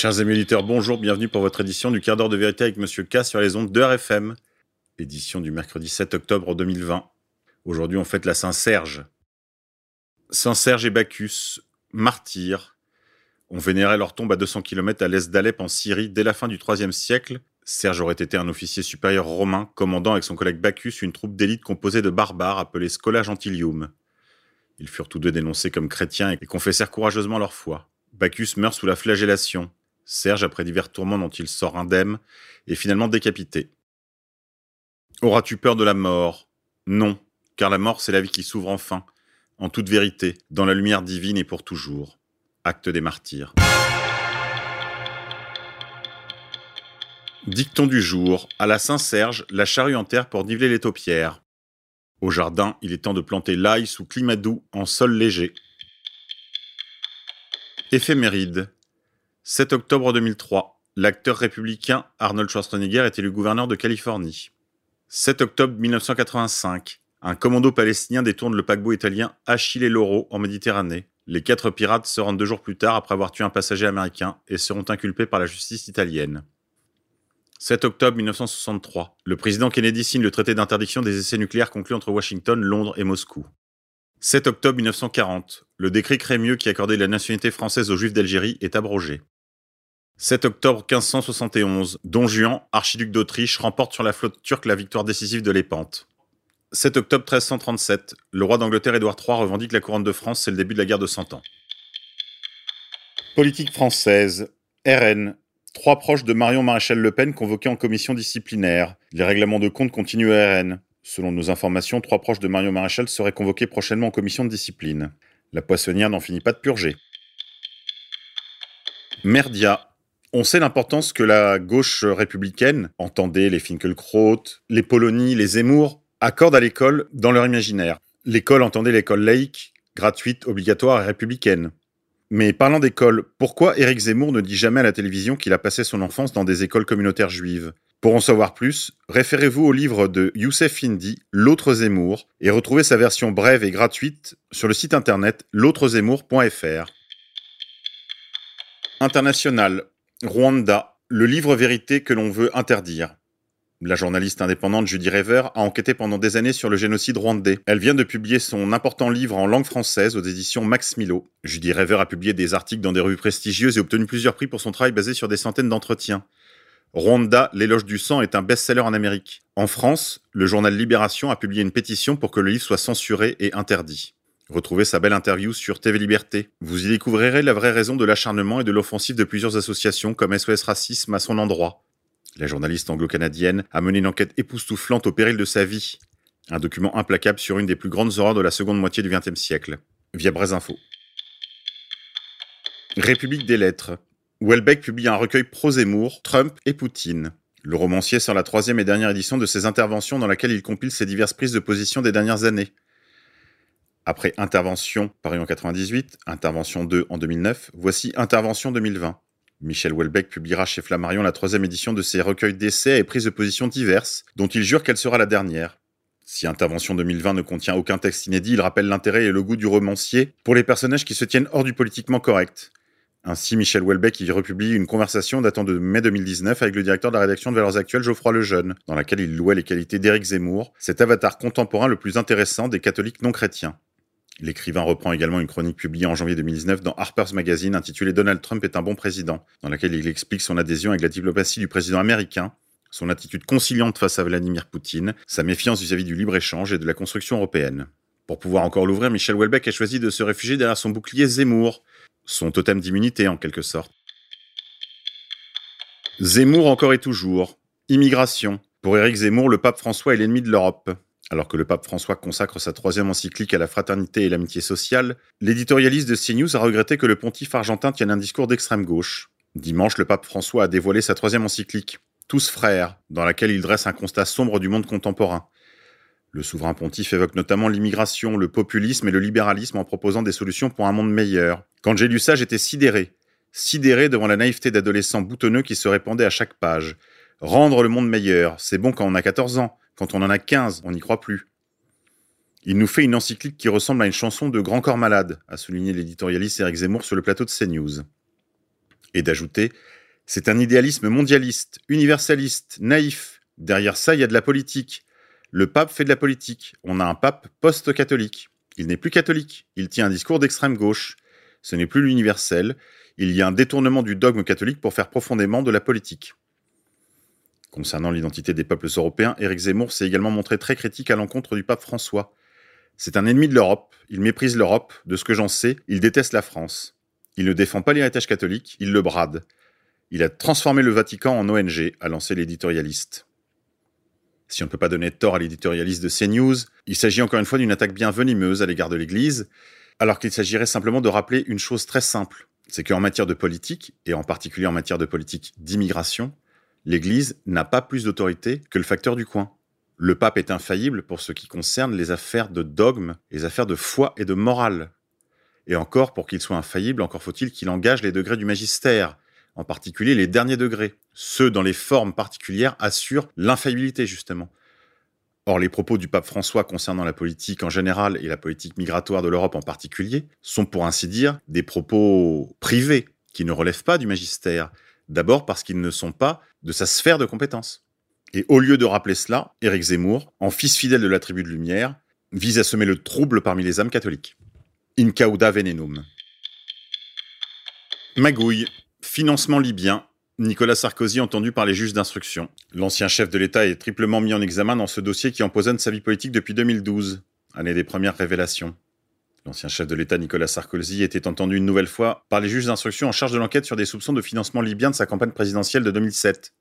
Chers amis auditeurs, bonjour, bienvenue pour votre édition du quart d'heure de vérité avec Monsieur K sur les ondes de RFM. Édition du mercredi 7 octobre 2020. Aujourd'hui, on fête la Saint-Serge. Saint-Serge et Bacchus, martyrs, on vénérait leur tombe à 200 km à l'est d'Alep en Syrie dès la fin du IIIe siècle. Serge aurait été un officier supérieur romain commandant avec son collègue Bacchus une troupe d'élite composée de barbares appelés Scola Gentilium. Ils furent tous deux dénoncés comme chrétiens et confessèrent courageusement leur foi. Bacchus meurt sous la flagellation. Serge, après divers tourments dont il sort indemne, est finalement décapité. Auras-tu peur de la mort? Non, car la mort c'est la vie qui s'ouvre enfin, en toute vérité, dans la lumière divine et pour toujours. Acte des martyrs. Dicton du jour. À la Saint-Serge, la charrue en terre pour niveler les taupières. Au jardin, il est temps de planter l'ail sous climat doux en sol léger. Éphéméride. 7 octobre 2003. L'acteur républicain Arnold Schwarzenegger est élu gouverneur de Californie. 7 octobre 1985. Un commando palestinien détourne le paquebot italien Achille Loro en Méditerranée. Les quatre pirates se rendent deux jours plus tard après avoir tué un passager américain et seront inculpés par la justice italienne. 7 octobre 1963. Le président Kennedy signe le traité d'interdiction des essais nucléaires conclu entre Washington, Londres et Moscou. 7 octobre 1940. Le décret Crémieux qui accordait la nationalité française aux Juifs d'Algérie est abrogé. 7 octobre 1571, Don Juan, archiduc d'Autriche, remporte sur la flotte turque la victoire décisive de Lépante. 7 octobre 1337, le roi d'Angleterre Édouard III revendique la couronne de France, c'est le début de la guerre de Cent Ans. Politique française, RN, trois proches de Marion Maréchal Le Pen convoqués en commission disciplinaire. Les règlements de compte continuent à RN. Selon nos informations, trois proches de Marion Maréchal seraient convoqués prochainement en commission de discipline. La poissonnière n'en finit pas de purger. Merdia, on sait l'importance que la gauche républicaine, entendez les Finkelkraut, les Polony, les Zemmour, accorde à l'école dans leur imaginaire. L'école, entendez l'école laïque, gratuite, obligatoire et républicaine. Mais parlant d'école, pourquoi Éric Zemmour ne dit jamais à la télévision qu'il a passé son enfance dans des écoles communautaires juives? Pour en savoir plus, référez-vous au livre de Youssef Indy, L'autre Zemmour, et retrouvez sa version brève et gratuite sur le site internet l'autrezemmour.fr. International, Rwanda, le livre vérité que l'on veut interdire. La journaliste indépendante Judy Rever a enquêté pendant des années sur le génocide rwandais. Elle vient de publier son important livre en langue française aux éditions Max Milo. Judy Rever a publié des articles dans des revues prestigieuses et obtenu plusieurs prix pour son travail basé sur des centaines d'entretiens. Rwanda, l'éloge du sang est un best-seller en Amérique. En France, le journal Libération a publié une pétition pour que le livre soit censuré et interdit. Retrouvez sa belle interview sur TV Liberté. Vous y découvrirez la vraie raison de l'acharnement et de l'offensive de plusieurs associations comme SOS Racisme à son endroit. La journaliste anglo-canadienne a mené une enquête époustouflante au péril de sa vie. Un document implacable sur une des plus grandes horreurs de la seconde moitié du XXe siècle. Via Info. République des lettres. Welbeck publie un recueil pro-Zemmour, Trump et Poutine. Le romancier sort la troisième et dernière édition de ses interventions dans laquelle il compile ses diverses prises de position des dernières années. Après Intervention, paru en 98, Intervention 2 en 2009, voici Intervention 2020. Michel Houellebecq publiera chez Flammarion la troisième édition de ses recueils d'essais et prises de position diverses, dont il jure qu'elle sera la dernière. Si Intervention 2020 ne contient aucun texte inédit, il rappelle l'intérêt et le goût du romancier pour les personnages qui se tiennent hors du politiquement correct. Ainsi, Michel Houellebecq y republie une conversation datant de mai 2019 avec le directeur de la rédaction de Valeurs Actuelles, Geoffroy Lejeune, dans laquelle il louait les qualités d'Éric Zemmour, cet avatar contemporain le plus intéressant des catholiques non chrétiens. L'écrivain reprend également une chronique publiée en janvier 2019 dans Harper's Magazine intitulée Donald Trump est un bon président, dans laquelle il explique son adhésion avec la diplomatie du président américain, son attitude conciliante face à Vladimir Poutine, sa méfiance vis-à-vis du libre-échange et de la construction européenne. Pour pouvoir encore l'ouvrir, Michel Houellebecq a choisi de se réfugier derrière son bouclier Zemmour, son totem d'immunité en quelque sorte. Zemmour encore et toujours. Immigration. Pour Éric Zemmour, le pape François est l'ennemi de l'Europe. Alors que le pape François consacre sa troisième encyclique à la fraternité et l'amitié sociale, l'éditorialiste de CNews a regretté que le pontife argentin tienne un discours d'extrême gauche. Dimanche, le pape François a dévoilé sa troisième encyclique, Tous frères, dans laquelle il dresse un constat sombre du monde contemporain. Le souverain pontife évoque notamment l'immigration, le populisme et le libéralisme en proposant des solutions pour un monde meilleur. Quand j'ai lu ça, j'étais sidéré. Sidéré devant la naïveté d'adolescents boutonneux qui se répandaient à chaque page. Rendre le monde meilleur, c'est bon quand on a 14 ans, quand on en a 15, on n'y croit plus. Il nous fait une encyclique qui ressemble à une chanson de Grand Corps Malade, a souligné l'éditorialiste Eric Zemmour sur le plateau de CNews. Et d'ajouter C'est un idéalisme mondialiste, universaliste, naïf. Derrière ça, il y a de la politique. Le pape fait de la politique. On a un pape post-catholique. Il n'est plus catholique. Il tient un discours d'extrême gauche. Ce n'est plus l'universel. Il y a un détournement du dogme catholique pour faire profondément de la politique. Concernant l'identité des peuples européens, Éric Zemmour s'est également montré très critique à l'encontre du pape François. C'est un ennemi de l'Europe, il méprise l'Europe, de ce que j'en sais, il déteste la France. Il ne défend pas l'héritage catholique, il le brade. Il a transformé le Vatican en ONG, a lancé l'éditorialiste. Si on ne peut pas donner tort à l'éditorialiste de CNews, il s'agit encore une fois d'une attaque bien venimeuse à l'égard de l'Église, alors qu'il s'agirait simplement de rappeler une chose très simple, c'est qu'en matière de politique, et en particulier en matière de politique d'immigration, l'Église n'a pas plus d'autorité que le facteur du coin. Le pape est infaillible pour ce qui concerne les affaires de dogme, les affaires de foi et de morale. Et encore, pour qu'il soit infaillible, encore faut-il qu'il engage les degrés du magistère, en particulier les derniers degrés. Ceux dans les formes particulières assurent l'infaillibilité, justement. Or, les propos du pape François concernant la politique en général et la politique migratoire de l'Europe en particulier sont, pour ainsi dire, des propos privés qui ne relèvent pas du magistère, D'abord parce qu'ils ne sont pas de sa sphère de compétences. Et au lieu de rappeler cela, Éric Zemmour, en fils fidèle de la tribu de Lumière, vise à semer le trouble parmi les âmes catholiques. In cauda venenum. Magouille. Financement libyen. Nicolas Sarkozy entendu par les juges d'instruction. L'ancien chef de l'État est triplement mis en examen dans ce dossier qui empoisonne sa vie politique depuis 2012, année des premières révélations. L'ancien chef de l'État Nicolas Sarkozy était entendu une nouvelle fois par les juges d'instruction en charge de l'enquête sur des soupçons de financement libyen de sa campagne présidentielle de 2007.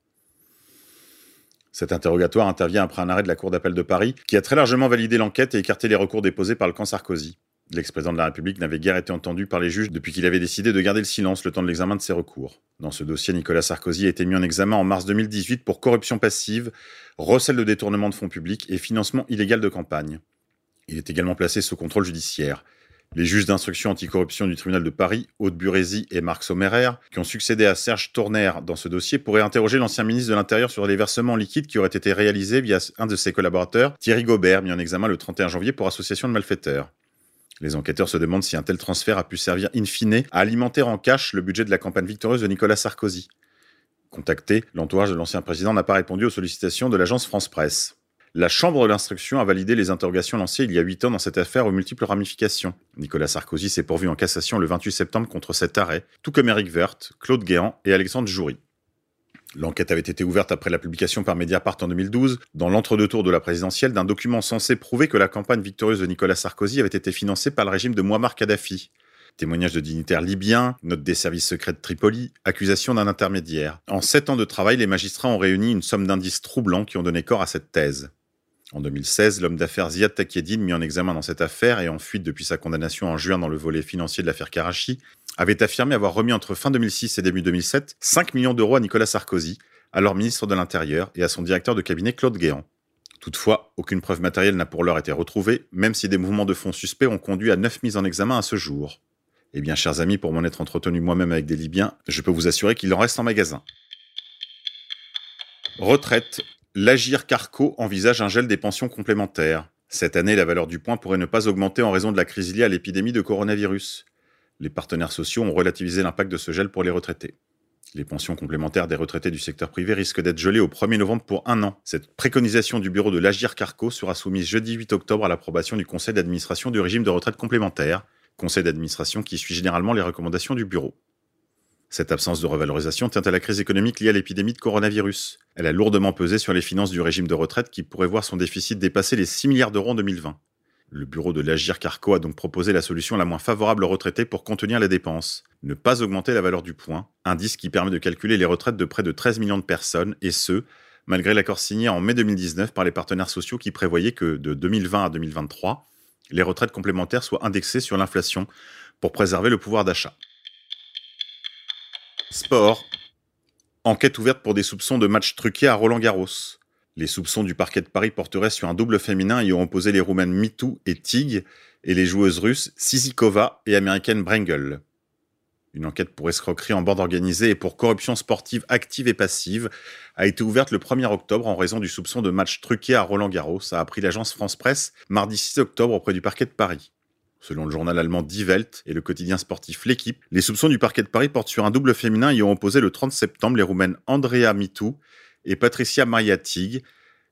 Cet interrogatoire intervient après un arrêt de la Cour d'appel de Paris qui a très largement validé l'enquête et écarté les recours déposés par le camp Sarkozy. L'ex-président de la République n'avait guère été entendu par les juges depuis qu'il avait décidé de garder le silence le temps de l'examen de ses recours. Dans ce dossier, Nicolas Sarkozy a été mis en examen en mars 2018 pour corruption passive, recel de détournement de fonds publics et financement illégal de campagne. Il est également placé sous contrôle judiciaire. Les juges d'instruction anticorruption du tribunal de Paris, Aude Burézy et Marc Sommerer, qui ont succédé à Serge Tourner dans ce dossier, pourraient interroger l'ancien ministre de l'Intérieur sur les versements liquides qui auraient été réalisés via un de ses collaborateurs, Thierry Gobert, mis en examen le 31 janvier pour association de malfaiteurs. Les enquêteurs se demandent si un tel transfert a pu servir in fine à alimenter en cash le budget de la campagne victorieuse de Nicolas Sarkozy. Contacté, l'entourage de l'ancien président n'a pas répondu aux sollicitations de l'agence France Presse. La Chambre de l'instruction a validé les interrogations lancées il y a huit ans dans cette affaire aux multiples ramifications. Nicolas Sarkozy s'est pourvu en cassation le 28 septembre contre cet arrêt, tout comme Eric Werth, Claude Guéant et Alexandre Joury. L'enquête avait été ouverte après la publication par Mediapart en 2012, dans l'entre-deux tours de la présidentielle, d'un document censé prouver que la campagne victorieuse de Nicolas Sarkozy avait été financée par le régime de Muammar Kadhafi. Témoignages de dignitaires libyens, notes des services secrets de Tripoli, accusation d'un intermédiaire. En sept ans de travail, les magistrats ont réuni une somme d'indices troublants qui ont donné corps à cette thèse. En 2016, l'homme d'affaires Ziad Takieddine, mis en examen dans cette affaire et en fuite depuis sa condamnation en juin dans le volet financier de l'affaire Karachi, avait affirmé avoir remis entre fin 2006 et début 2007 5 millions d'euros à Nicolas Sarkozy, alors ministre de l'Intérieur, et à son directeur de cabinet Claude Guéant. Toutefois, aucune preuve matérielle n'a pour l'heure été retrouvée, même si des mouvements de fonds suspects ont conduit à 9 mises en examen à ce jour. Eh bien, chers amis, pour m'en être entretenu moi-même avec des Libyens, je peux vous assurer qu'il en reste en magasin. Retraite, L'Agir Carco envisage un gel des pensions complémentaires. Cette année, la valeur du point pourrait ne pas augmenter en raison de la crise liée à l'épidémie de coronavirus. Les partenaires sociaux ont relativisé l'impact de ce gel pour les retraités. Les pensions complémentaires des retraités du secteur privé risquent d'être gelées au 1er novembre pour un an. Cette préconisation du bureau de l'Agir Carco sera soumise jeudi 8 octobre à l'approbation du conseil d'administration du régime de retraite complémentaire, conseil d'administration qui suit généralement les recommandations du bureau. Cette absence de revalorisation tient à la crise économique liée à l'épidémie de coronavirus. Elle a lourdement pesé sur les finances du régime de retraite qui pourrait voir son déficit dépasser les 6 milliards d'euros en 2020. Le bureau de l'Agir Carco a donc proposé la solution la moins favorable aux retraités pour contenir les dépenses. Ne pas augmenter la valeur du point, indice qui permet de calculer les retraites de près de 13 millions de personnes, et ce, malgré l'accord signé en mai 2019 par les partenaires sociaux qui prévoyaient que de 2020 à 2023, les retraites complémentaires soient indexées sur l'inflation pour préserver le pouvoir d'achat. Sport. Enquête ouverte pour des soupçons de match truqué à Roland Garros. Les soupçons du parquet de Paris porteraient sur un double féminin ayant opposé les Roumaines Mitou et Tig et les joueuses russes Sizikova et américaine Brengel. Une enquête pour escroquerie en bande organisée et pour corruption sportive active et passive a été ouverte le 1er octobre en raison du soupçon de match truqué à Roland Garros, a appris l'agence France Presse mardi 6 octobre auprès du parquet de Paris. Selon le journal allemand Die Welt et le quotidien sportif L'équipe, les soupçons du parquet de Paris portent sur un double féminin ayant opposé le 30 septembre les Roumaines Andrea Mitou et Patricia Maria Tig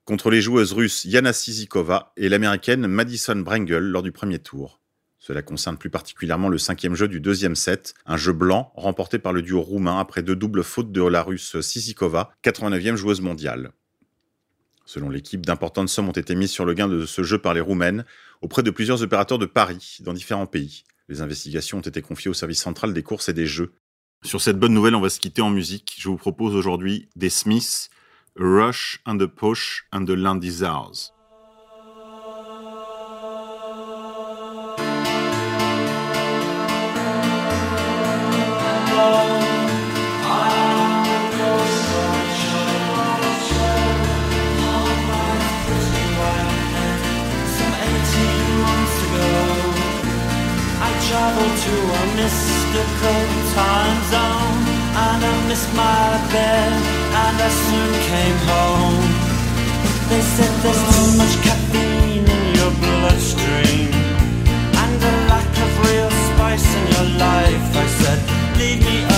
contre les joueuses russes Yana Sizikova et l'américaine Madison Brengel lors du premier tour. Cela concerne plus particulièrement le cinquième jeu du deuxième set, un jeu blanc remporté par le duo roumain après deux doubles fautes de la russe Sizikova, 89e joueuse mondiale. Selon l'équipe, d'importantes sommes ont été mises sur le gain de ce jeu par les Roumaines auprès de plusieurs opérateurs de paris dans différents pays. Les investigations ont été confiées au service central des courses et des jeux. Sur cette bonne nouvelle, on va se quitter en musique. Je vous propose aujourd'hui des Smiths, Rush and the Push and the Land to a mystical time zone. And I missed my bed and I soon came home. They said there's too much caffeine in your bloodstream. And a lack of real spice in your life I said, leave me